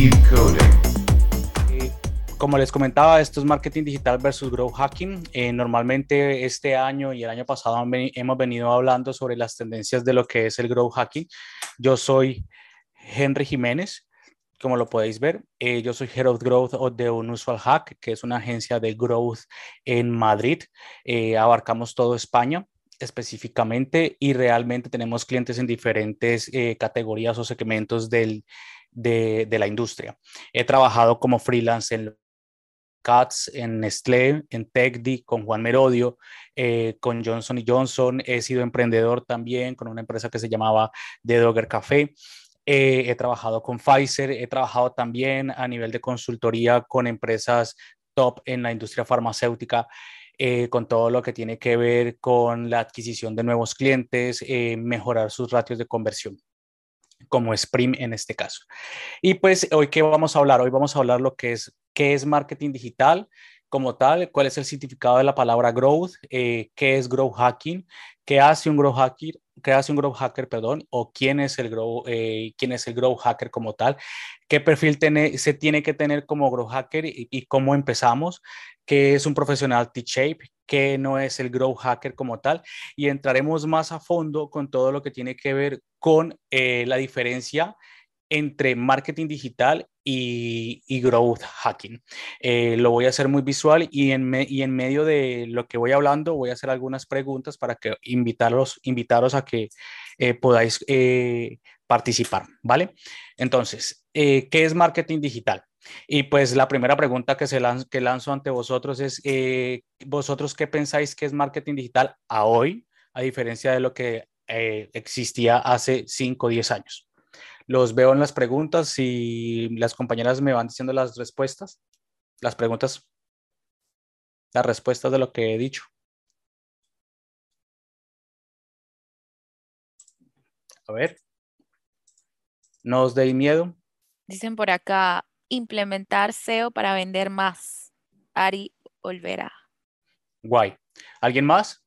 Eh, Como les comentaba, esto es marketing digital versus growth hacking. Eh, normalmente este año y el año pasado hemos venido hablando sobre las tendencias de lo que es el growth hacking. Yo soy Henry Jiménez, como lo podéis ver. Eh, yo soy Head of Growth de Unusual Hack, que es una agencia de growth en Madrid. Eh, abarcamos todo España específicamente y realmente tenemos clientes en diferentes categorías o segmentos del, de, la industria. He trabajado como freelance en Cats, en Nestlé, en TechDi, con Juan Merodio, eh, con Johnson Johnson. He sido emprendedor también con una empresa que se llamaba The Dogger Café. Eh, he trabajado con Pfizer, he trabajado también a nivel de consultoría con empresas top en la industria farmacéutica, eh, con todo lo que tiene que ver con la adquisición de nuevos clientes, eh, mejorar sus ratios de conversión como Spring en este caso. Y pues hoy qué vamos a hablar? Hoy vamos a hablar lo que es qué es marketing digital como tal, cuál es el significado de la palabra growth, eh, qué es growth hacking, qué hace un growth hacker, qué hace un growth hacker, perdón, o quién es el growth, eh, quién es el growth hacker como tal, qué perfil tiene, se tiene que tener como growth hacker y, y cómo empezamos, qué es un profesional T-shape, qué no es el growth hacker como tal, y entraremos más a fondo con todo lo que tiene que ver con eh, la diferencia entre marketing digital y, growth hacking. Eh, lo voy a hacer muy visual y en, medio de lo que voy hablando voy a hacer algunas preguntas para que invitaros a que eh, podáis eh, participar, ¿vale? Entonces, ¿qué es marketing digital? Y pues la primera pregunta que, se lanzo, ante vosotros es, ¿vosotros qué pensáis que es marketing digital a hoy, a diferencia de lo que existía hace 5 o 10 años? Los veo en las preguntas y las compañeras me van diciendo las respuestas, las preguntas, las respuestas de lo que he dicho. A ver, no os deis miedo. Dicen por acá, implementar SEO para vender más. Ari Olvera. Guay. ¿Alguien más?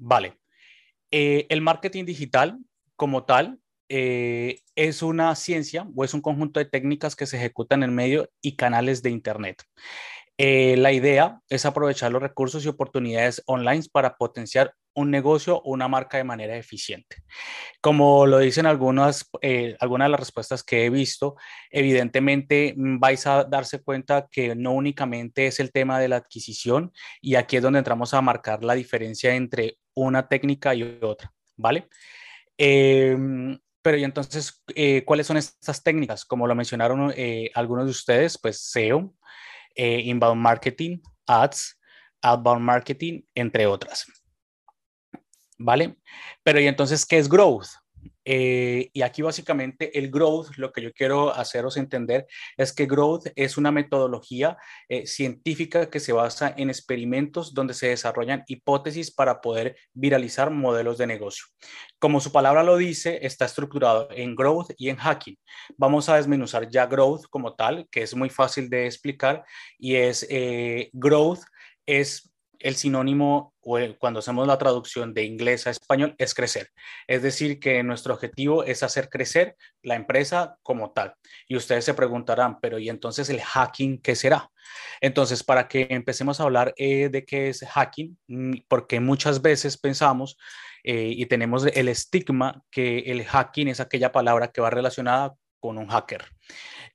Vale. Eh, el marketing digital como tal eh, es una ciencia o es un conjunto de técnicas que se ejecutan en medio y canales de Internet. Eh, la idea es aprovechar los recursos y oportunidades online para potenciar un negocio o una marca de manera eficiente. Como lo dicen algunas, eh, algunas de las respuestas que he visto, evidentemente mm, vais a darse cuenta que no únicamente es el tema de la adquisición y aquí es donde entramos a marcar la diferencia entre una técnica y otra, ¿vale? Eh, pero y entonces, eh, ¿cuáles son estas técnicas? Como lo mencionaron eh, algunos de ustedes, pues SEO, inbound marketing, ads, outbound marketing, entre otras. ¿Vale? Pero y entonces, ¿qué es growth? Eh, y aquí básicamente el growth, lo que yo quiero haceros entender es que growth es una metodología eh, científica que se basa en experimentos donde se desarrollan hipótesis para poder viralizar modelos de negocio. Como su palabra lo dice, está estructurado en growth y en hacking. Vamos a desmenuzar ya growth como tal, que es muy fácil de explicar y es eh, growth es el sinónimo o cuando hacemos la traducción de inglés a español es crecer. Es decir, que nuestro objetivo es hacer crecer la empresa como tal. Y ustedes se preguntarán, pero ¿y entonces el hacking qué será? Entonces, para que empecemos a hablar eh, de qué es hacking, porque muchas veces pensamos eh, y tenemos el estigma que el hacking es aquella palabra que va relacionada con un hacker.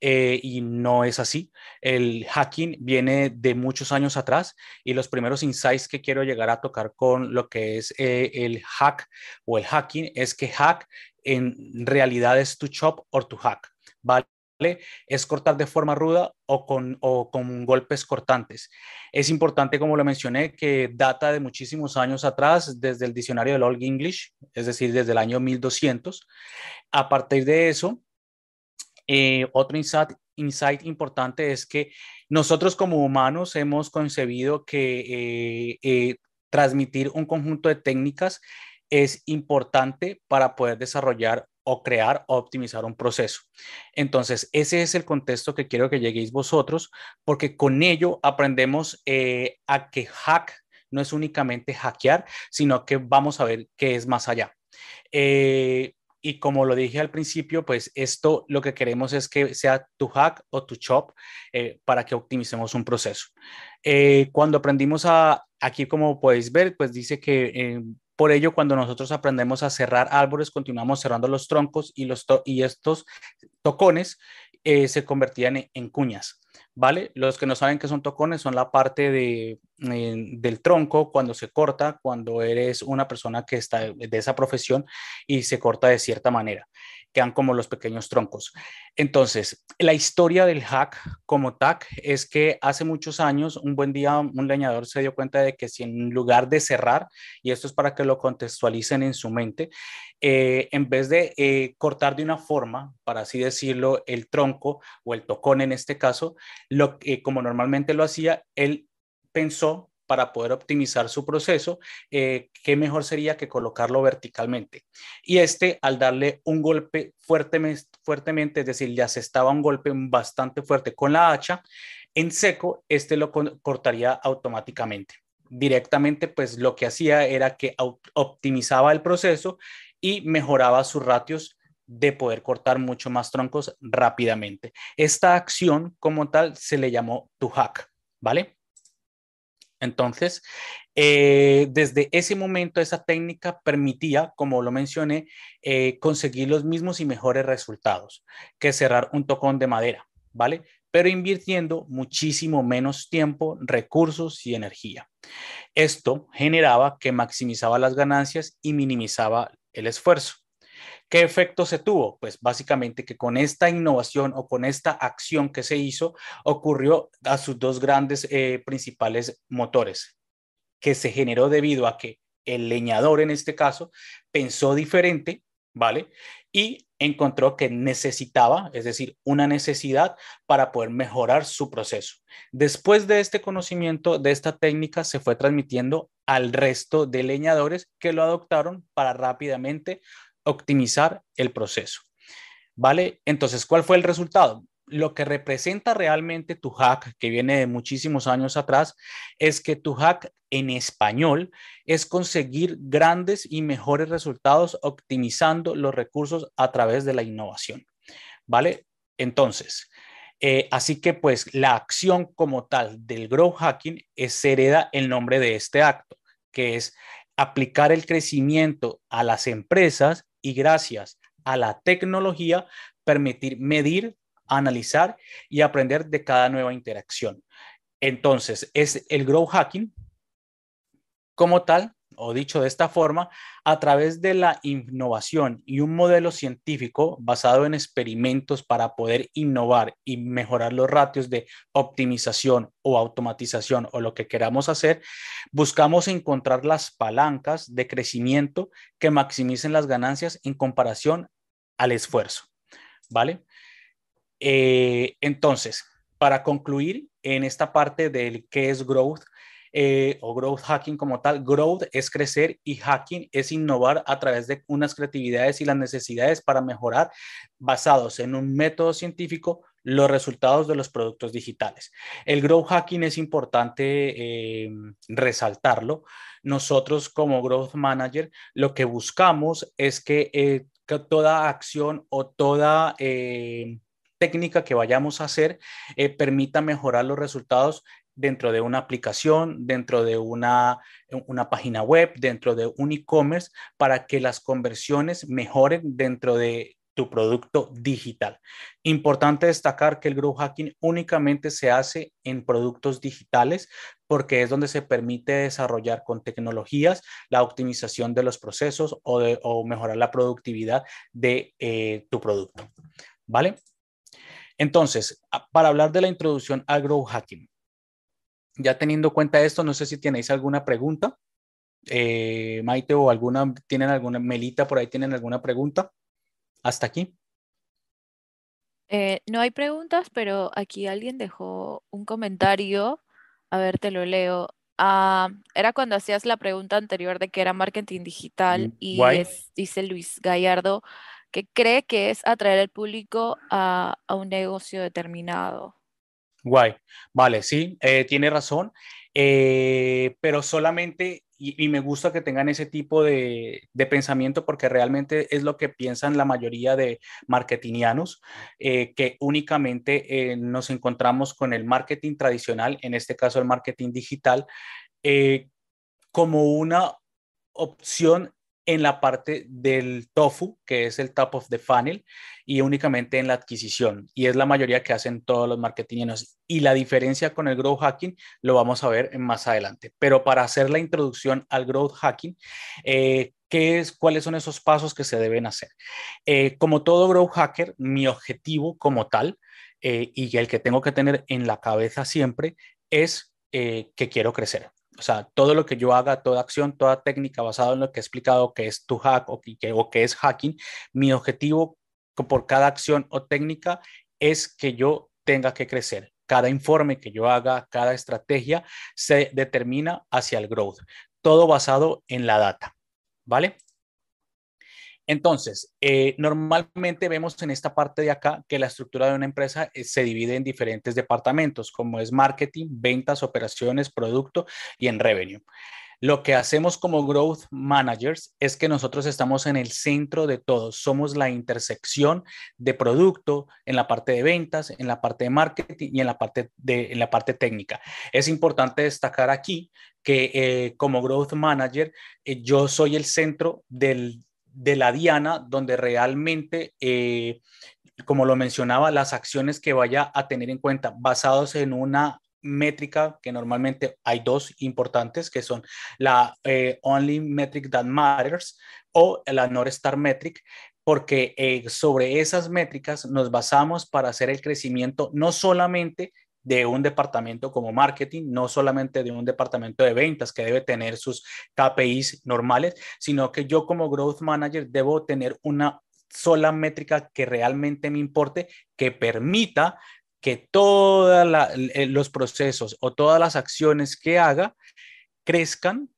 Eh, y no es así. El hacking viene de muchos años atrás y los primeros insights que quiero llegar a tocar con lo que es eh, el hack o el hacking es que hack en realidad es to chop or to hack, ¿vale? es cortar de forma ruda o con, o con golpes cortantes. Es importante, como lo mencioné, que data de muchísimos años atrás, desde el diccionario del Old English, es decir, desde el año 1200. A partir de eso, eh, otro insight, importante es que nosotros como humanos hemos concebido que eh, eh, transmitir un conjunto de técnicas es importante para poder desarrollar o crear o optimizar un proceso. Entonces, ese es el contexto que quiero que lleguéis vosotros, porque con ello aprendemos a que hack no es únicamente hackear, sino que vamos a ver qué es más allá. Y como lo dije al principio, pues esto lo que queremos es que sea tu hack o tu chop eh, para que optimicemos un proceso. Eh, cuando aprendimos a, aquí como podéis ver, pues dice que eh, por ello cuando nosotros aprendemos a cerrar árboles, continuamos cerrando los troncos y, los y estos tocones se convertían en cuñas. ¿vale? Los que no saben qué son tocones son la parte de, del tronco cuando se corta, cuando eres una persona que está de esa profesión y se corta de cierta manera quedan como los pequeños troncos. Entonces, la historia del hack como TAC es que hace muchos años, un buen día, un leñador se dio cuenta de que si en lugar de cerrar, y esto es para que lo contextualicen en su mente, eh, en vez de eh, cortar de una forma, para así decirlo, el tronco o el tocón en este caso, lo, que como normalmente lo hacía, él pensó para poder optimizar su proceso, eh, qué mejor sería que colocarlo verticalmente. Y este, al darle un golpe fuertemente, fuertemente, es decir, ya se estaba un golpe bastante fuerte con la hacha, en seco, este lo cortaría automáticamente. Directamente, pues lo que hacía era que optimizaba el proceso y mejoraba sus ratios de poder cortar mucho más troncos rápidamente. Esta acción como tal se le llamó to hack, ¿vale? Entonces, eh, desde ese momento, esa técnica permitía, como lo mencioné, eh, conseguir los mismos y mejores resultados que cerrar un tocón de madera, ¿vale? Pero invirtiendo muchísimo menos tiempo, recursos y energía. Esto generaba que maximizaba las ganancias y minimizaba el esfuerzo. ¿Qué efecto se tuvo? Pues básicamente que con esta innovación o con esta acción que se hizo, ocurrió a sus dos grandes eh, principales motores, que se generó debido a que el leñador en este caso pensó diferente, ¿vale? Y encontró que necesitaba, es decir, una necesidad para poder mejorar su proceso. Después de este conocimiento, de esta técnica, se fue transmitiendo al resto de leñadores que lo adoptaron para rápidamente optimizar el proceso. ¿Vale? Entonces, ¿cuál fue el resultado? Lo que representa realmente tu hack, que viene de muchísimos años atrás, es que tu hack en español es conseguir grandes y mejores resultados optimizando los recursos a través de la innovación. ¿Vale? Entonces, eh, así que pues la acción como tal del growth hacking es hereda el nombre de este acto, que es aplicar el crecimiento a las empresas y gracias a la tecnología permitir medir, analizar y aprender de cada nueva interacción. Entonces, es el growth hacking como tal o dicho de esta forma, a través de la innovación y un modelo científico basado en experimentos para poder innovar y mejorar los ratios de optimización o automatización o lo que queramos hacer, buscamos encontrar las palancas de crecimiento que maximicen las ganancias en comparación al esfuerzo. ¿Vale? Eh, entonces, para concluir en esta parte del qué es growth, eh, o growth hacking como tal. Growth es crecer y hacking es innovar a través de unas creatividades y las necesidades para mejorar basados en un método científico los resultados de los productos digitales. El growth hacking es importante eh, resaltarlo. Nosotros como growth manager lo que buscamos es que, eh, toda acción o toda técnica que vayamos a hacer permita mejorar los resultados dentro de una aplicación, dentro de una, una página web, dentro de un e-commerce, para que las conversiones mejoren dentro de tu producto digital. Importante destacar que el growth hacking únicamente se hace en productos digitales porque es donde se permite desarrollar con tecnologías la optimización de los procesos o, de, mejorar la productividad de eh, tu producto. ¿Vale? Entonces, para hablar de la introducción al growth hacking, ya teniendo cuenta esto, no sé si tenéis alguna pregunta. Eh, Maite o alguna, tienen alguna, Melita por ahí tienen alguna pregunta. Hasta aquí. Eh, no hay preguntas, pero aquí alguien dejó un comentario. A ver, te lo leo. Ah, era cuando hacías la pregunta anterior de qué era marketing digital mm, y dice Luis Gallardo que cree que es atraer al público a un negocio determinado. Guay, vale, sí, eh, tiene razón. Eh, pero solamente, y, me gusta que tengan ese tipo de, pensamiento porque realmente es lo que piensan la mayoría de marketingianos, eh, que únicamente nos encontramos con el marketing tradicional, en este caso el marketing digital, como una opción en la parte del tofu, que es el top of the funnel, y únicamente en la adquisición. Y es la mayoría que hacen todos los marketingianos. Y la diferencia con el growth hacking lo vamos a ver más adelante. Pero para hacer la introducción al growth hacking, eh, ¿qué es, ¿cuáles son esos pasos que se deben hacer? Eh, como todo growth hacker, mi objetivo como tal, eh, y el que tengo que tener en la cabeza siempre, es que quiero crecer o sea, todo lo que yo haga, toda acción, toda técnica basada en lo que he explicado que es tu hack o que, o que es hacking, mi objetivo por cada acción o técnica es que yo tenga que crecer. Cada informe que yo haga, cada estrategia se determina hacia el growth. Todo basado en la data. ¿Vale? Entonces, eh, normalmente vemos en esta parte de acá que la estructura de una empresa eh, se divide en diferentes departamentos, como es marketing, ventas, operaciones, producto y en revenue. Lo que hacemos como growth managers es que nosotros estamos en el centro de todo. Somos la intersección de producto en la parte de ventas, en la parte de marketing y en la parte, de, en la parte técnica. Es importante destacar aquí que eh, como growth manager, yo soy el centro del, de la diana donde realmente, eh, como lo mencionaba, las acciones que vaya a tener en cuenta basados en una métrica que normalmente hay dos importantes que son la eh, Only Metric That Matters o la North Star Metric porque eh, sobre esas métricas nos basamos para hacer el crecimiento no solamente de un departamento como marketing, no solamente de un departamento de ventas que debe tener sus KPIs normales, sino que yo como growth manager debo tener una sola métrica que realmente me importe, que permita que todos los procesos o todas las acciones que haga crezcan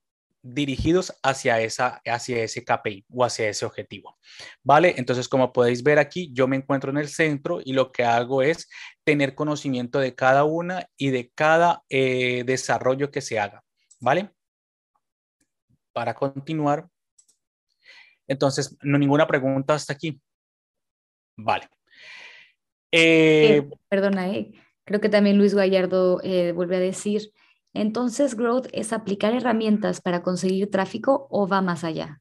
dirigidos hacia, esa, hacia ese KPI o hacia ese objetivo. ¿Vale? Entonces, como podéis ver aquí, yo me encuentro en el centro y lo que hago es tener conocimiento de cada una y de cada eh, desarrollo que se haga. ¿Vale? Para continuar. Entonces, no ninguna pregunta hasta aquí. Vale. Eh, perdona, eh, creo que también Luis Gallardo vuelve a decir entonces, growth es aplicar herramientas para conseguir tráfico o va más allá.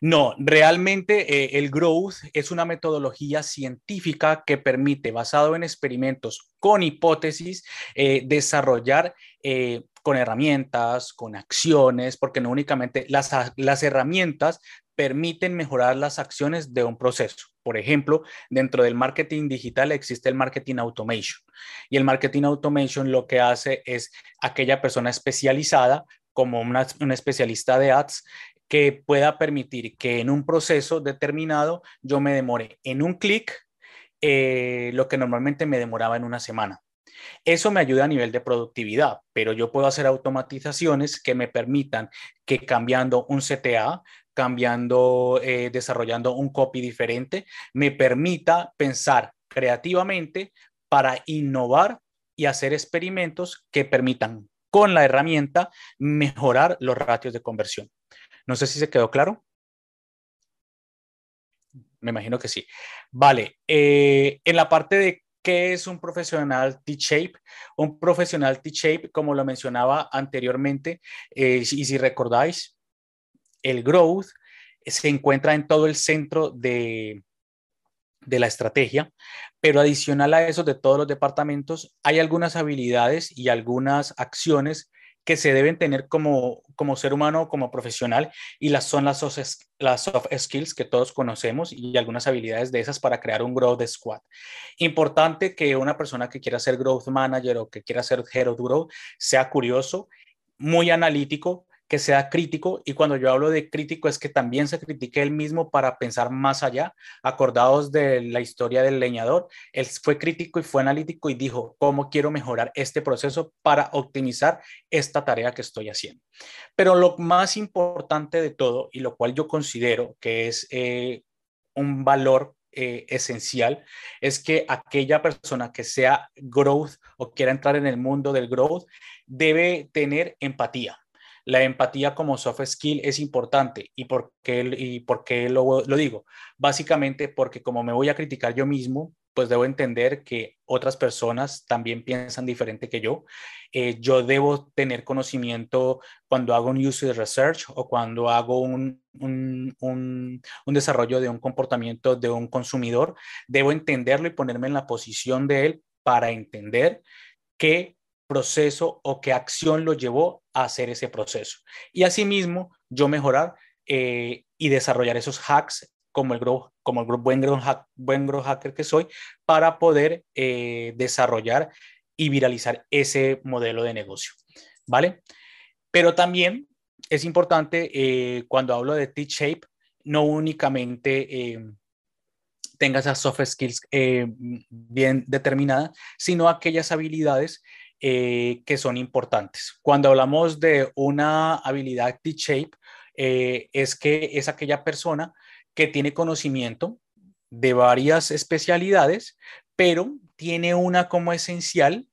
No, realmente eh, el growth es una metodología científica que permite, basado en experimentos con hipótesis, eh, desarrollar eh, con herramientas, con acciones, porque no únicamente las, las herramientas permiten mejorar las acciones de un proceso. Por ejemplo, dentro del marketing digital existe el marketing automation y el marketing automation lo que hace es aquella persona especializada como una, especialista de ads que pueda permitir que en un proceso determinado yo me demore en un clic eh, lo que normalmente me demoraba en una semana. Eso me ayuda a nivel de productividad, pero yo puedo hacer automatizaciones que me permitan que cambiando un CTA cambiando, eh, desarrollando un copy diferente, me permita pensar creativamente para innovar y hacer experimentos que permitan con la herramienta mejorar los ratios de conversión. No sé si se quedó claro. Me imagino que sí. Vale, eh, en la parte de qué es un profesional T-Shape, un profesional T-Shape, como lo mencionaba anteriormente, eh, y si recordáis, el growth se encuentra en todo el centro de, de la estrategia, pero adicional a eso de todos los departamentos, hay algunas habilidades y algunas acciones que se deben tener como, como ser humano, como profesional, y las son las soft, las soft skills que todos conocemos y algunas habilidades de esas para crear un growth squad. Importante que una persona que quiera ser growth manager o que quiera ser head of sea curioso, muy analítico, que sea crítico y cuando yo hablo de crítico es que también se critique él mismo para pensar más allá. Acordados de la historia del leñador, él fue crítico y fue analítico y dijo, ¿cómo quiero mejorar este proceso para optimizar esta tarea que estoy haciendo? Pero lo más importante de todo y lo cual yo considero que es eh, un valor eh, esencial es que aquella persona que sea growth o quiera entrar en el mundo del growth debe tener empatía. La empatía como soft skill es importante. ¿Y por qué, y por qué lo, lo digo? Básicamente porque como me voy a criticar yo mismo, pues debo entender que otras personas también piensan diferente que yo. Eh, yo debo tener conocimiento cuando hago un user research o cuando hago un, un, un, desarrollo de un comportamiento de un consumidor. Debo entenderlo y ponerme en la posición de él para entender qué proceso o qué acción lo llevó a hacer ese proceso. Y asimismo, yo mejorar eh, y desarrollar esos hacks como el, como el buen, growth, buen hacker que soy para poder eh, desarrollar y viralizar ese modelo de negocio. ¿Vale? Pero también es importante eh, cuando hablo de T-Shape, no únicamente eh, tenga esas soft skills bien determinadas, sino aquellas habilidades que son importantes. Cuando hablamos de una habilidad T-Shape, es que es aquella persona que tiene conocimiento de varias especialidades, pero tiene una como esencial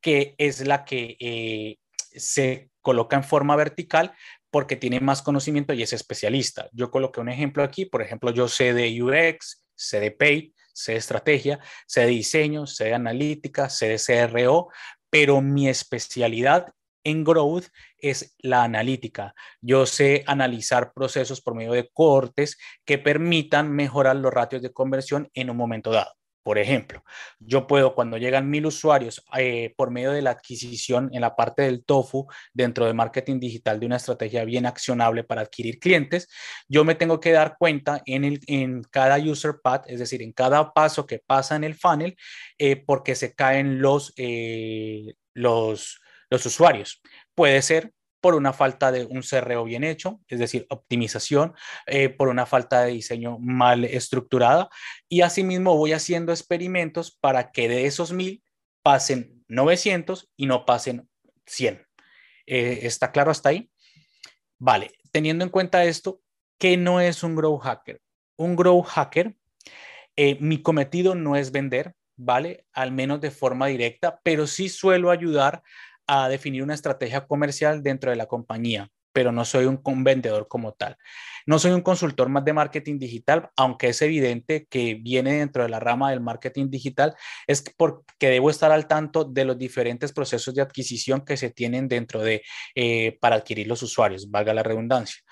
que es la que eh, se coloca en forma vertical porque tiene más conocimiento y es especialista. Yo coloqué un ejemplo aquí, por ejemplo, yo sé de UX, sé de Pay, sé de estrategia, sé de diseño, sé de analítica, sé de CRO, pero mi especialidad en growth es la analítica. Yo sé analizar procesos por medio de cortes que permitan mejorar los ratios de conversión en un momento dado. Por ejemplo, yo puedo, cuando llegan mil usuarios eh, por medio de la adquisición en la parte del TOFU dentro de marketing digital de una estrategia bien accionable para adquirir clientes, yo me tengo que dar cuenta en, el, en cada user path, es decir, en cada paso que pasa en el funnel, eh, porque se caen los, eh, los, los usuarios. Puede ser por una falta de un CRO bien hecho, es decir, optimización, eh, por una falta de diseño mal estructurada. Y asimismo voy haciendo experimentos para que de esos mil pasen 900 y no pasen 100. Eh, ¿Está claro hasta ahí? Vale, teniendo en cuenta esto, ¿qué no es un grow hacker? Un grow hacker, eh, mi cometido no es vender, ¿vale? Al menos de forma directa, pero sí suelo ayudar a definir una estrategia comercial dentro de la compañía, pero no soy un, vendedor como tal. No soy un consultor más de marketing digital, aunque es evidente que viene dentro de la rama del marketing digital, es porque debo estar al tanto de los diferentes procesos de adquisición que se tienen dentro de, eh, para adquirir los usuarios, valga la redundancia.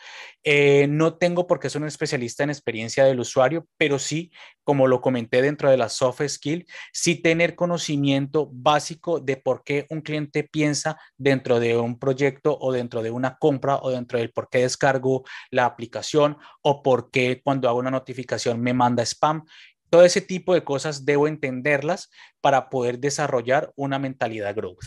Eh, no tengo por qué ser un especialista en experiencia del usuario, pero sí, como lo comenté dentro de la soft skill, sí tener conocimiento básico de por qué un cliente piensa dentro de un proyecto o dentro de una compra o dentro del por qué descargo la aplicación o por qué cuando hago una notificación me manda spam. Todo ese tipo de cosas debo entenderlas para poder desarrollar una mentalidad growth.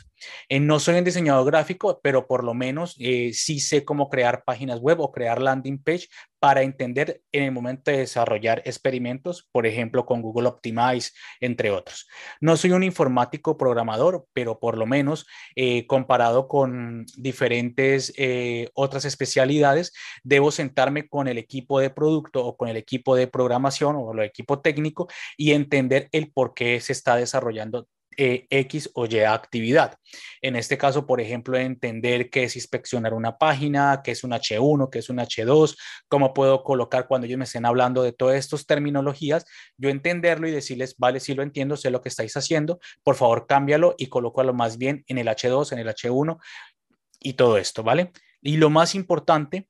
Eh, no soy un diseñador gráfico, pero por lo menos eh, sí sé cómo crear páginas web o crear landing page para entender en el momento de desarrollar experimentos, por ejemplo, con Google Optimize, entre otros. No soy un informático programador, pero por lo menos eh, comparado con diferentes otras especialidades, debo sentarme con el equipo de producto o con el equipo de programación o el equipo técnico y entender el por qué se está desarrollando desarrollando eh, X o Y actividad. En este caso, por ejemplo, entender qué es inspeccionar una página, qué es un H1, qué es un H2, cómo puedo colocar cuando ellos me estén hablando de todas estas terminologías, yo entenderlo y decirles, vale, sí lo entiendo, sé lo que estáis haciendo, por favor cámbialo y colócalo más bien en el H2, en el H1 y todo esto, ¿vale? Y lo más importante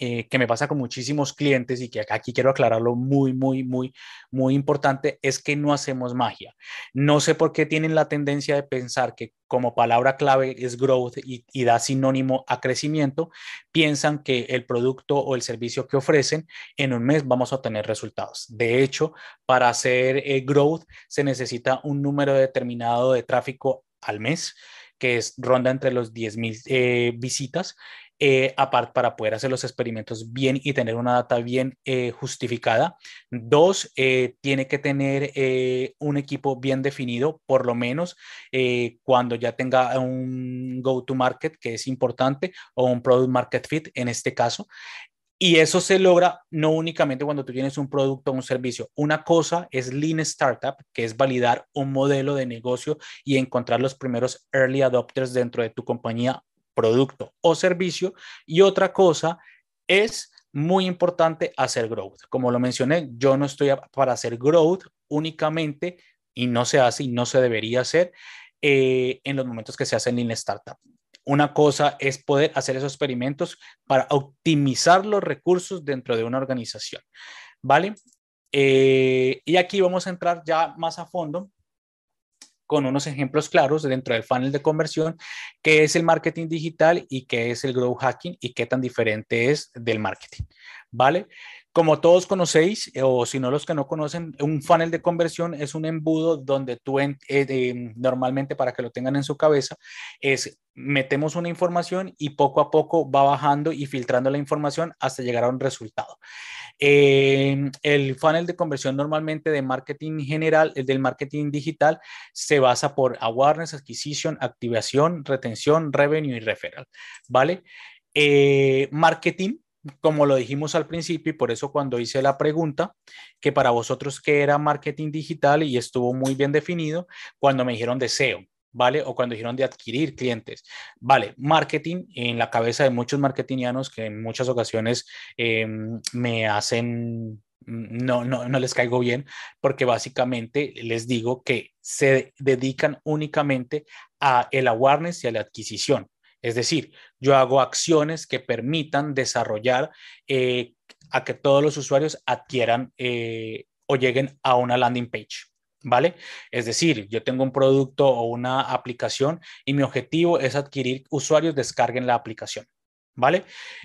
eh, que me pasa con muchísimos clientes y que aquí quiero aclararlo muy, muy, muy, muy importante, es que no hacemos magia. No sé por qué tienen la tendencia de pensar que como palabra clave es growth y, da sinónimo a crecimiento, piensan que el producto o el servicio que ofrecen en un mes vamos a obtener resultados. De hecho, para hacer eh, growth se necesita un número determinado de tráfico al mes que es ronda entre los 10.000 eh, visitas eh, aparte para poder hacer los experimentos bien y tener una data bien eh, justificada. Dos, eh, tiene que tener un equipo bien definido, por lo menos cuando ya tenga un go-to-market, que es importante, o un product market fit en este caso. Y eso se logra no únicamente cuando tú tienes un producto o un servicio. Una cosa es Lean Startup, que es validar un modelo de negocio y encontrar los primeros early adopters dentro de tu compañía, producto o servicio. Y otra cosa es muy importante hacer growth. Como lo mencioné, yo no estoy para hacer growth únicamente y no se hace y no se debería hacer eh, en los momentos que se hace en Lean Startup. Una cosa es poder hacer esos experimentos para optimizar los recursos dentro de una organización. ¿Vale? Eh, y aquí vamos a entrar ya más a fondo con unos ejemplos claros dentro del funnel de conversión, qué es el marketing digital y qué es el growth hacking y qué tan diferente es del marketing. ¿Vale? Como todos conocéis, eh, o si no los que no conocen, un funnel de conversión es un embudo donde tú, eh, normalmente para que lo tengan en su cabeza, es metemos una información y poco a poco va bajando y filtrando la información hasta llegar a un resultado. el funnel de conversión normalmente de marketing general, el del marketing digital, se basa por awareness, acquisition, activación, retención, revenue y referral. ¿Vale? Eh, marketing como lo dijimos al principio, y por eso cuando hice la pregunta, que para vosotros qué era marketing digital y estuvo muy bien definido, cuando me dijeron de SEO, ¿vale? O cuando dijeron de adquirir clientes, ¿vale? Marketing en la cabeza de muchos marketingianos que en muchas ocasiones em, me hacen no, no, no les caigo bien porque básicamente les digo que se dedican únicamente a el awareness y a la adquisición. Es decir, yo hago acciones que permitan desarrollar eh, a que todos los usuarios adquieran eh, o lleguen a una landing page. ¿Vale? Es decir, yo tengo un producto o una aplicación y mi objetivo es adquirir usuarios, descarguen la aplicación. ¿Vale?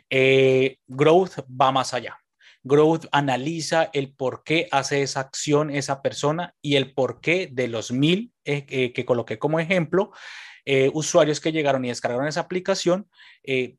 Eh, growth va más allá. Growth analiza el por qué hace esa acción esa persona y el por qué de los mil que coloqué como ejemplo, eh, usuarios que llegaron y descargaron esa aplicación eh,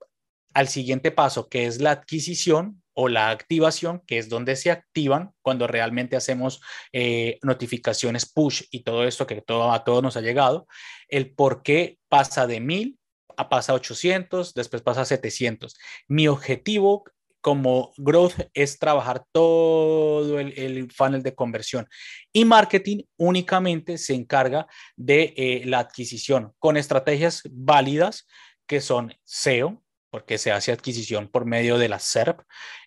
al siguiente paso, que es la adquisición o la activación, que es donde se activan cuando realmente hacemos eh, notificaciones push y todo esto que todo, a todos nos ha llegado, el por qué pasa de 1000 a pasa a 800, después pasa a 700. Mi objetivo como growth es trabajar todo el, funnel de conversión. Y marketing únicamente se encarga de eh, la adquisición con estrategias válidas que son SEO, porque se hace adquisición por medio de la SERP,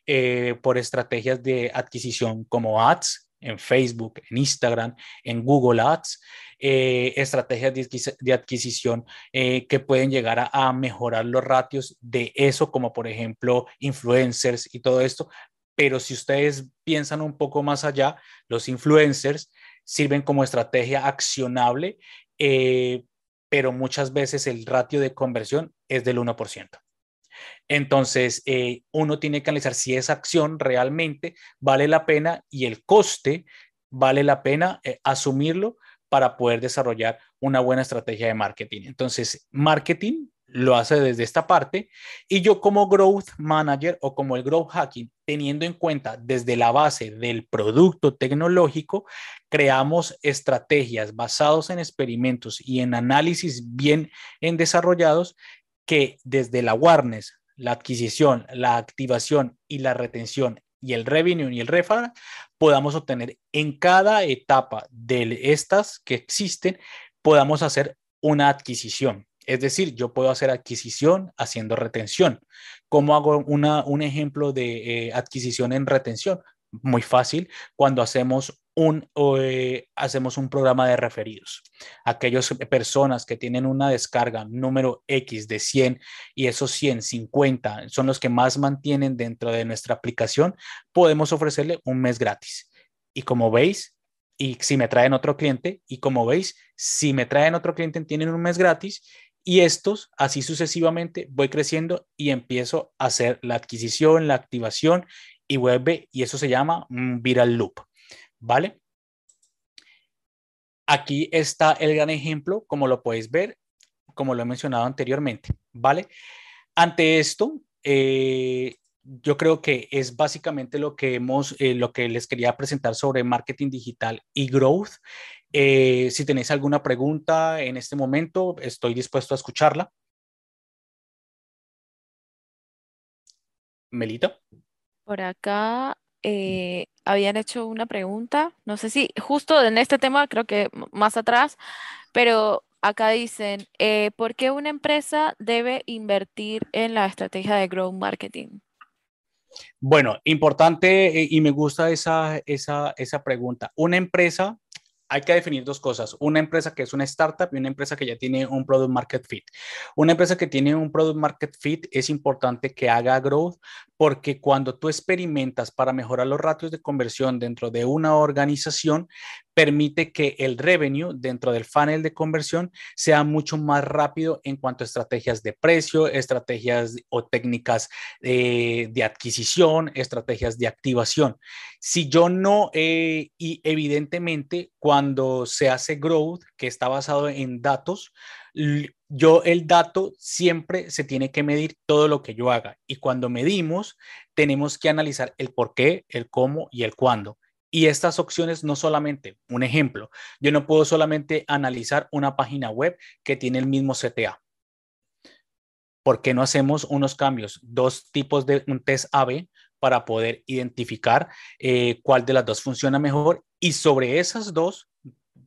eh, por estrategias de adquisición como ads en Facebook, en Instagram, en Google Ads, eh, estrategias de, adquisición eh, que pueden llegar a, mejorar los ratios de eso, como por ejemplo influencers y todo esto. Pero si ustedes piensan un poco más allá, los influencers sirven como estrategia accionable, eh, pero muchas veces el ratio de conversión es del 1%. Entonces, uno tiene que analizar si esa acción realmente vale la pena y el coste vale la pena asumirlo para poder desarrollar una buena estrategia de marketing. Entonces, marketing lo hace desde esta parte y yo como growth manager o como el growth hacking, teniendo en cuenta desde la base del producto tecnológico, creamos estrategias basadas en experimentos y en análisis bien en desarrollados que desde la awareness, la adquisición, la activación y la retención y el revenue y el referral podamos obtener en cada etapa de estas que existen, podamos hacer una adquisición. Es decir, yo puedo hacer adquisición haciendo retención. ¿Cómo hago una, un ejemplo de eh, adquisición en retención? Muy fácil, cuando hacemos un, eh, hacemos un programa de referidos. Aquellas personas que tienen una descarga número X de 100 y esos 100, 50 son los que más mantienen dentro de nuestra aplicación, podemos ofrecerle un mes gratis. Y como veis, y si me traen otro cliente, y como veis, si me traen otro cliente, tienen un mes gratis. Y estos, así sucesivamente, voy creciendo y empiezo a hacer la adquisición, la activación y vuelve, y eso se llama viral loop. ¿Vale? Aquí está el gran ejemplo, como lo podéis ver, como lo he mencionado anteriormente, ¿vale? Ante esto, eh, yo creo que es básicamente lo que hemos, eh, lo que les quería presentar sobre marketing digital y growth. Eh, si tenéis alguna pregunta en este momento, estoy dispuesto a escucharla. Melita. Por acá eh, habían hecho una pregunta, no sé si justo en este tema, creo que más atrás, pero acá dicen, eh, ¿por qué una empresa debe invertir en la estrategia de growth marketing? Bueno, importante eh, y me gusta esa, esa, esa pregunta. Una empresa hay que definir dos cosas. Una empresa que es una startup y una empresa que ya tiene un product market fit. Una empresa que tiene un product market fit es importante que haga growth porque cuando tú experimentas para mejorar los ratios de conversión dentro de una organización, permite que el revenue dentro del funnel de conversión sea mucho más rápido en cuanto a estrategias de precio, estrategias o técnicas eh, de adquisición, estrategias de activación. Si yo no, eh, y evidentemente cuando se hace growth, que está basado en datos, yo el dato siempre se tiene que medir todo lo que yo haga y cuando medimos tenemos que analizar el por qué, el cómo y el cuándo. Y estas opciones no solamente, un ejemplo, yo no puedo solamente analizar una página web que tiene el mismo CTA. ¿Por qué no hacemos unos cambios, dos tipos de un test AB para poder identificar eh, cuál de las dos funciona mejor y sobre esas dos,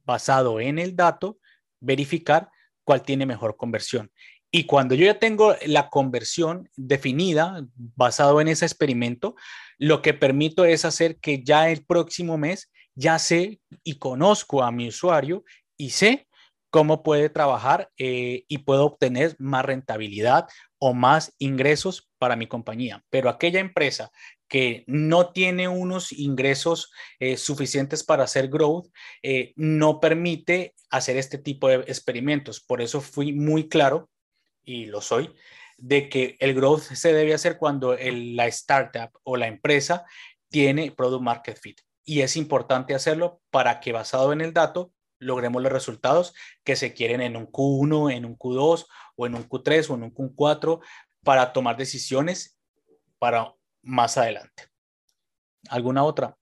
basado en el dato, verificar cuál tiene mejor conversión. Y cuando yo ya tengo la conversión definida basado en ese experimento, lo que permito es hacer que ya el próximo mes ya sé y conozco a mi usuario y sé cómo puede trabajar eh, y puedo obtener más rentabilidad o más ingresos para mi compañía. Pero aquella empresa que no tiene unos ingresos eh, suficientes para hacer growth, eh, no permite hacer este tipo de experimentos. Por eso fui muy claro, y lo soy, de que el growth se debe hacer cuando la startup o la empresa tiene product market fit. Y es importante hacerlo para que basado en el dato logremos los resultados que se quieren en un Q1, en un Q2 o en un Q3 o en un Q4 para tomar decisiones para más adelante. ¿Alguna otra?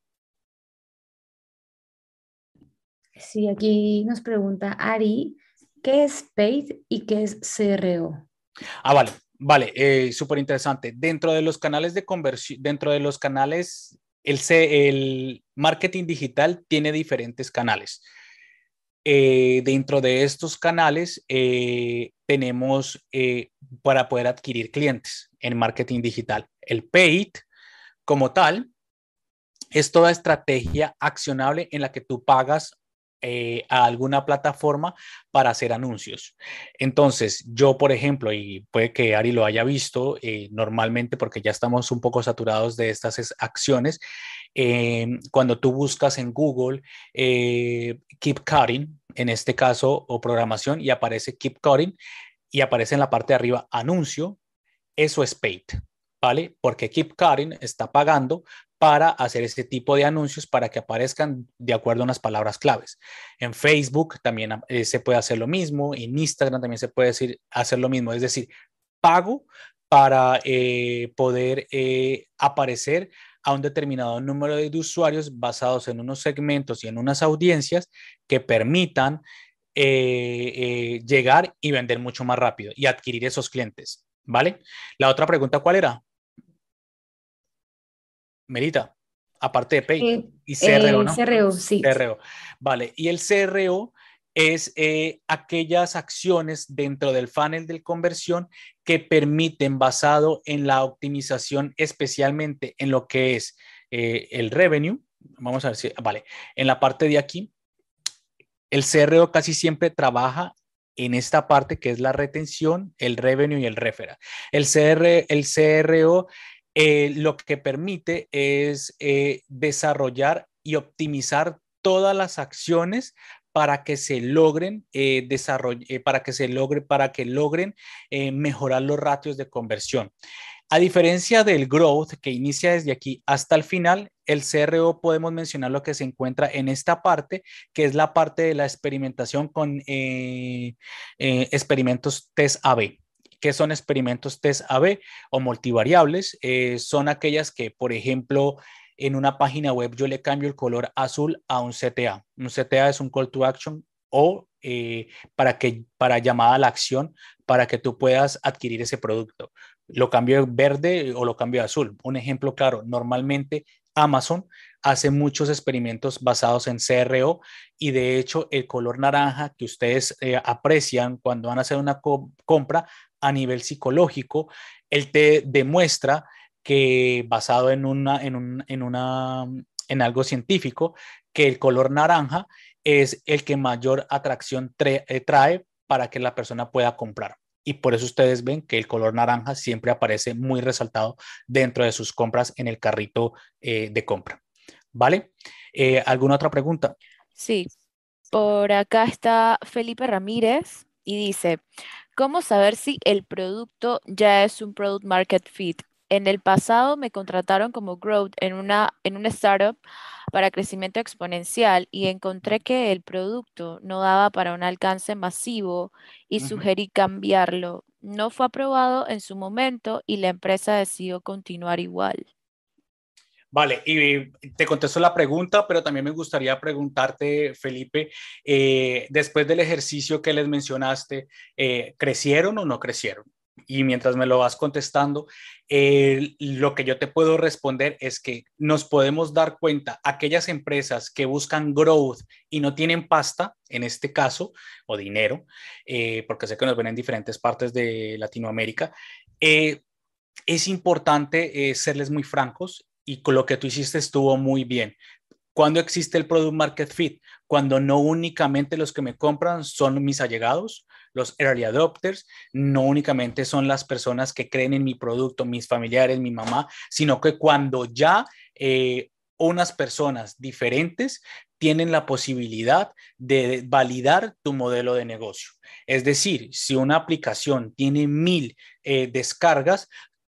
Sí, aquí nos pregunta Ari, ¿qué es paid y qué es CRO? Ah, vale, vale, eh, súper interesante. Dentro de los canales de conversión, dentro de los canales, el, el marketing digital tiene diferentes canales. Eh, dentro de estos canales eh, tenemos para poder adquirir clientes en marketing digital. El paid, como tal, es toda estrategia accionable en la que tú pagas eh, a alguna plataforma para hacer anuncios. Entonces, yo, por ejemplo, y puede que Ari lo haya visto eh, normalmente porque ya estamos un poco saturados de estas acciones, em, cuando tú buscas en Google eh, Keep Cutting, en este caso, o programación, y aparece Keep Cutting, y aparece en la parte de arriba anuncio, eso es paid. ¿vale? Porque Keep Cutting está pagando para hacer este tipo de anuncios para que aparezcan de acuerdo a unas palabras claves. En Facebook también eh, se puede hacer lo mismo, en Instagram también se puede hacer lo mismo, es decir, pago para eh, poder eh, aparecer a un determinado número de usuarios basados en unos segmentos y en unas audiencias que permitan llegar y vender mucho más rápido y adquirir esos clientes. ¿Vale? La otra pregunta, ¿cuál era? Merita, aparte de Pay eh, y CRO, ¿no? CRO, sí. CRO. Vale, y el CRO es eh, aquellas acciones dentro del funnel de conversión que permiten, basado en la optimización, especialmente en lo que es eh, el revenue, vamos a ver si, vale, en la parte de aquí, el CRO casi siempre trabaja en esta parte que es la retención, el revenue y el referral. El, CR, el CRO eh, lo que permite es eh, desarrollar y optimizar todas las acciones para que se logren eh, para que se logre, para que logren mejorar los ratios de conversión. A diferencia del growth que inicia desde aquí hasta el final, el CRO podemos mencionar lo que se encuentra en esta parte, que es la parte de la experimentación con experimentos test AB. ¿Qué son experimentos test AB o multivariables? Eh, son aquellas que, por ejemplo, en una página web yo le cambio el color azul a un CTA. Un CTA es un call to action o eh, para, que, para llamada a la acción para que tú puedas adquirir ese producto. Lo cambio de verde o lo cambio azul. Un ejemplo claro, normalmente Amazon hace muchos experimentos basados en CRO y de hecho el color naranja que ustedes eh, aprecian cuando van a hacer una compra a nivel psicológico, él te demuestra que basado en, una, en, un, en, una, en algo científico, que el color naranja es el que mayor atracción eh, trae para que la persona pueda comprar y por eso ustedes ven que el color naranja siempre aparece muy resaltado dentro de sus compras en el carrito eh, de compra. ¿Vale? Eh, ¿Alguna otra pregunta? Sí, por acá está Felipe Ramírez y dice, ¿cómo saber si el producto ya es un product market fit? En el pasado me contrataron como growth en una, en una startup para crecimiento exponencial y encontré que el producto no daba para un alcance masivo y sugerí cambiarlo. No fue aprobado en su momento y la empresa decidió continuar igual. Vale, y te contesto la pregunta, pero también me gustaría preguntarte, Felipe, eh, después del ejercicio que les mencionaste, eh, ¿crecieron o no crecieron? Y mientras me lo vas contestando, lo que yo te puedo responder es que nos podemos dar cuenta, aquellas empresas que buscan growth y no tienen pasta, en este caso, o dinero, eh, porque sé que nos ven en diferentes partes de Latinoamérica, eh, es importante eh, serles muy francos y con lo que tú hiciste estuvo muy bien. ¿Cuándo existe el product market fit? Cuando no únicamente los que me compran son mis allegados, los early adopters, no únicamente son las personas que creen en mi producto, mis familiares, mi mamá, sino que cuando ya eh, unas personas diferentes tienen la posibilidad de validar tu modelo de negocio. Es decir, si una aplicación tiene mil eh, descargas,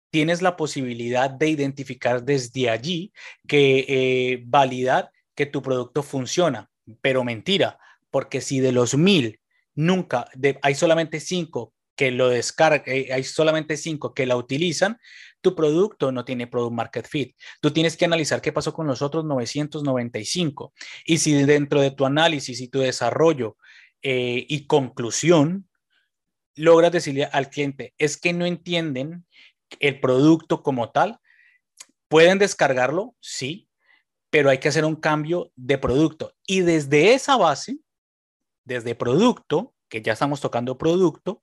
tienes la posibilidad de identificar desde allí que eh, validar que tu producto funciona. Pero mentira, porque si de los mil nunca, hay solamente cinco que lo descargan, eh, hay solamente cinco que la utilizan, tu producto no tiene product market fit. Tú tienes que analizar qué pasó con los otros 995. Y si dentro de tu análisis y tu desarrollo eh, y conclusión logras decirle al cliente, es que no entienden el producto como tal, pueden descargarlo, sí, pero hay que hacer un cambio de producto. Y desde esa base, desde producto, que ya estamos tocando producto,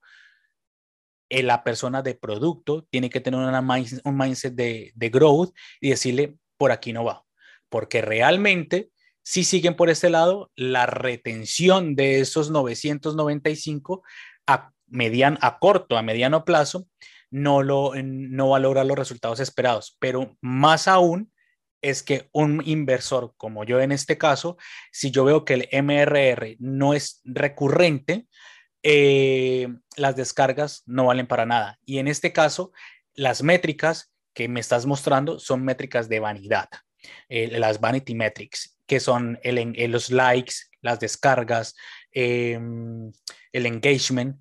eh, la persona de producto tiene que tener un mindset de, growth y decirle, por aquí no va, porque realmente si siguen por este lado, la retención de esos 995 a, median, a corto, a mediano plazo, no, lo, no va a lograr los resultados esperados, pero más aún es que un inversor como yo en este caso, si yo veo que el MRR no es recurrente, eh, las descargas no valen para nada. Y en este caso, las métricas que me estás mostrando son métricas de vanidad, eh, las vanity metrics, que son el, los likes, las descargas, em, el engagement.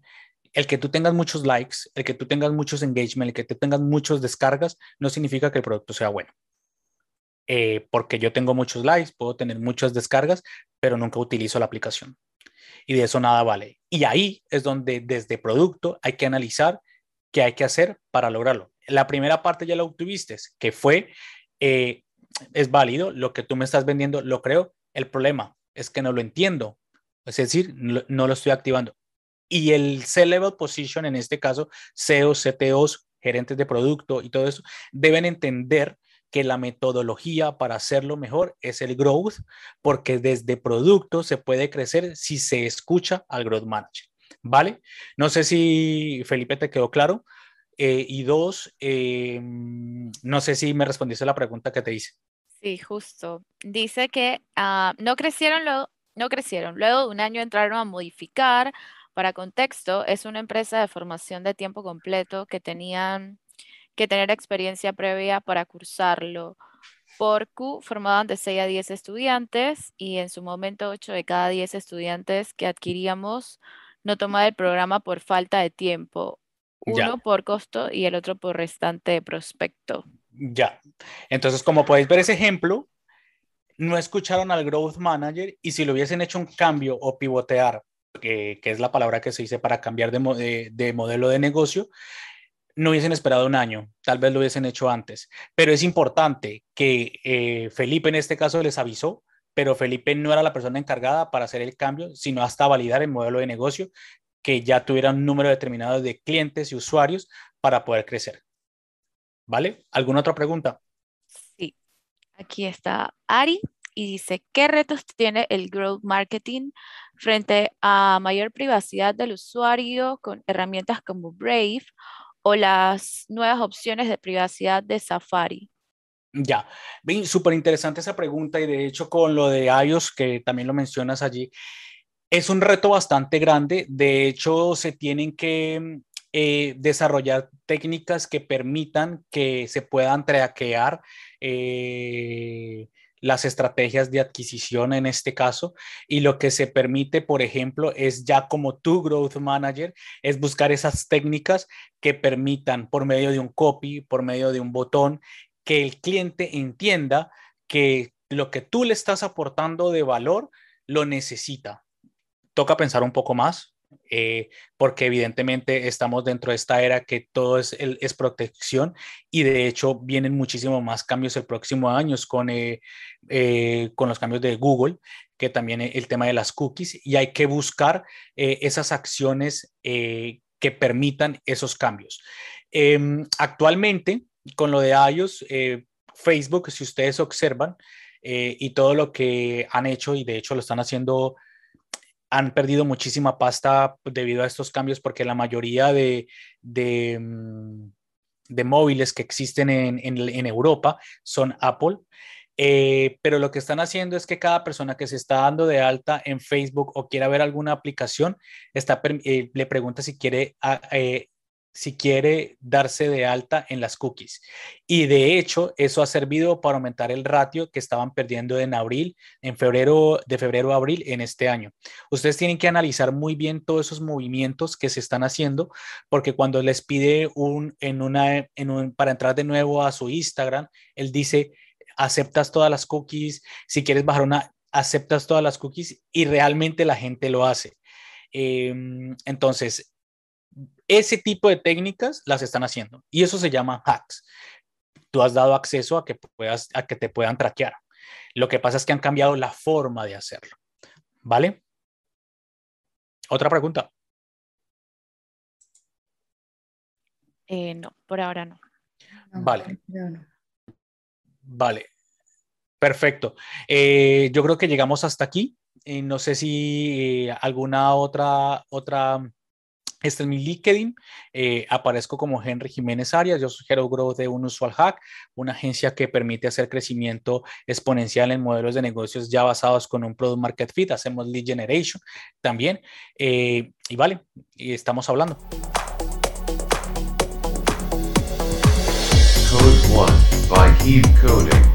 El que tú tengas muchos likes, el que tú tengas muchos engagement, el que tú tengas muchos descargas, no significa que el producto sea bueno. Eh, porque yo tengo muchos likes, puedo tener muchas descargas, pero nunca utilizo la aplicación. Y de eso nada vale. Y ahí es donde desde producto hay que analizar qué hay que hacer para lograrlo. La primera parte ya la obtuviste, que fue, eh, es válido, lo que tú me estás vendiendo, lo creo. El problema es que no lo entiendo. Es decir, no, no lo estoy activando. Y el C-Level Position, en este caso, CEOs, CTOs, gerentes de producto y todo eso, deben entender que la metodología para hacerlo mejor es el growth, porque desde producto se puede crecer si se escucha al growth manager. ¿Vale? No sé si Felipe te quedó claro. Eh, y dos, eh, no sé si me respondiste la pregunta que te hice. Sí, justo. Dice que ah, no crecieron luego, no crecieron. Luego de un año entraron a modificar. Para contexto, es una empresa de formación de tiempo completo que tenían que tener experiencia previa para cursarlo. Por Q formaban de 6 a 10 estudiantes y en su momento 8 de cada 10 estudiantes que adquiríamos no tomaban el programa por falta de tiempo. Uno por costo y el otro por restante de prospecto. Ya. Entonces, como podéis ver ese ejemplo, no escucharon al Growth Manager y si lo hubiesen hecho un cambio o pivotear, que, es la palabra que se dice para cambiar de, de modelo de negocio, no hubiesen esperado un año, tal vez lo hubiesen hecho antes, pero es importante que eh, Felipe en este caso les avisó, pero Felipe no era la persona encargada para hacer el cambio, sino hasta validar el modelo de negocio, que ya tuviera un número determinado de clientes y usuarios para poder crecer. ¿Vale? ¿Alguna otra pregunta? Sí, aquí está Ari y dice, ¿qué retos tiene el growth marketing frente a mayor privacidad del usuario con herramientas como Brave o las nuevas opciones de privacidad de Safari? Ya, súper interesante esa pregunta y de hecho con lo de iOS, que también lo mencionas allí, es un reto bastante grande. De hecho, se tienen que eh, desarrollar técnicas que permitan que se puedan traquear eh, las estrategias de adquisición en este caso y lo que se permite, por ejemplo, es ya como tu growth manager, es buscar esas técnicas que permitan por medio de un copy, por medio de un botón, que el cliente entienda que lo que tú le estás aportando de valor lo necesita. Toca pensar un poco más, eh, porque evidentemente estamos dentro de esta era que todo es, protección y de hecho vienen muchísimo más cambios el próximo año con, eh, eh, con los cambios de Google, que también el tema de las cookies y hay que buscar esas acciones que permitan esos cambios. Em, actualmente, con lo de iOS, Facebook, si ustedes observan, y todo lo que han hecho y de hecho lo están haciendo han perdido muchísima pasta debido a estos cambios porque la mayoría de, de, mm, móviles que existen en, Europa son Apple. Eh, pero lo que están haciendo es que cada persona que se está dando de alta en Facebook o quiera ver alguna aplicación, está, eh, le pregunta si quiere ah, eh, si quiere darse de alta en las cookies. Y de hecho, eso ha servido para aumentar el ratio que estaban perdiendo en abril, en febrero, de febrero a abril en este año. Ustedes tienen que analizar muy bien todos esos movimientos que se están haciendo, porque cuando les pide un, en una, en un, para entrar de nuevo a su Instagram, él dice, aceptas todas las cookies, si quieres bajar una, aceptas todas las cookies y realmente la gente lo hace. Em, entonces, ese tipo de técnicas las están haciendo y eso se llama hacks. Tú has dado acceso a que, puedas, a que te puedan traquear. Lo que pasa es que han cambiado la forma de hacerlo. ¿Vale? Otra pregunta. Eh, no, por ahora no. Vale. Vale. Perfecto. Eh, yo creo que llegamos hasta aquí. Eh, no sé si alguna otra, otra este es mi LinkedIn. Eh, aparezco como Henry Jiménez Arias. Yo soy Hero Growth de Unusual Hack, una agencia que permite hacer crecimiento exponencial en modelos de negocios ya basados con un Product Market Fit. Hacemos lead generation también. Eh, y vale, y estamos hablando. Code 1 by Coding.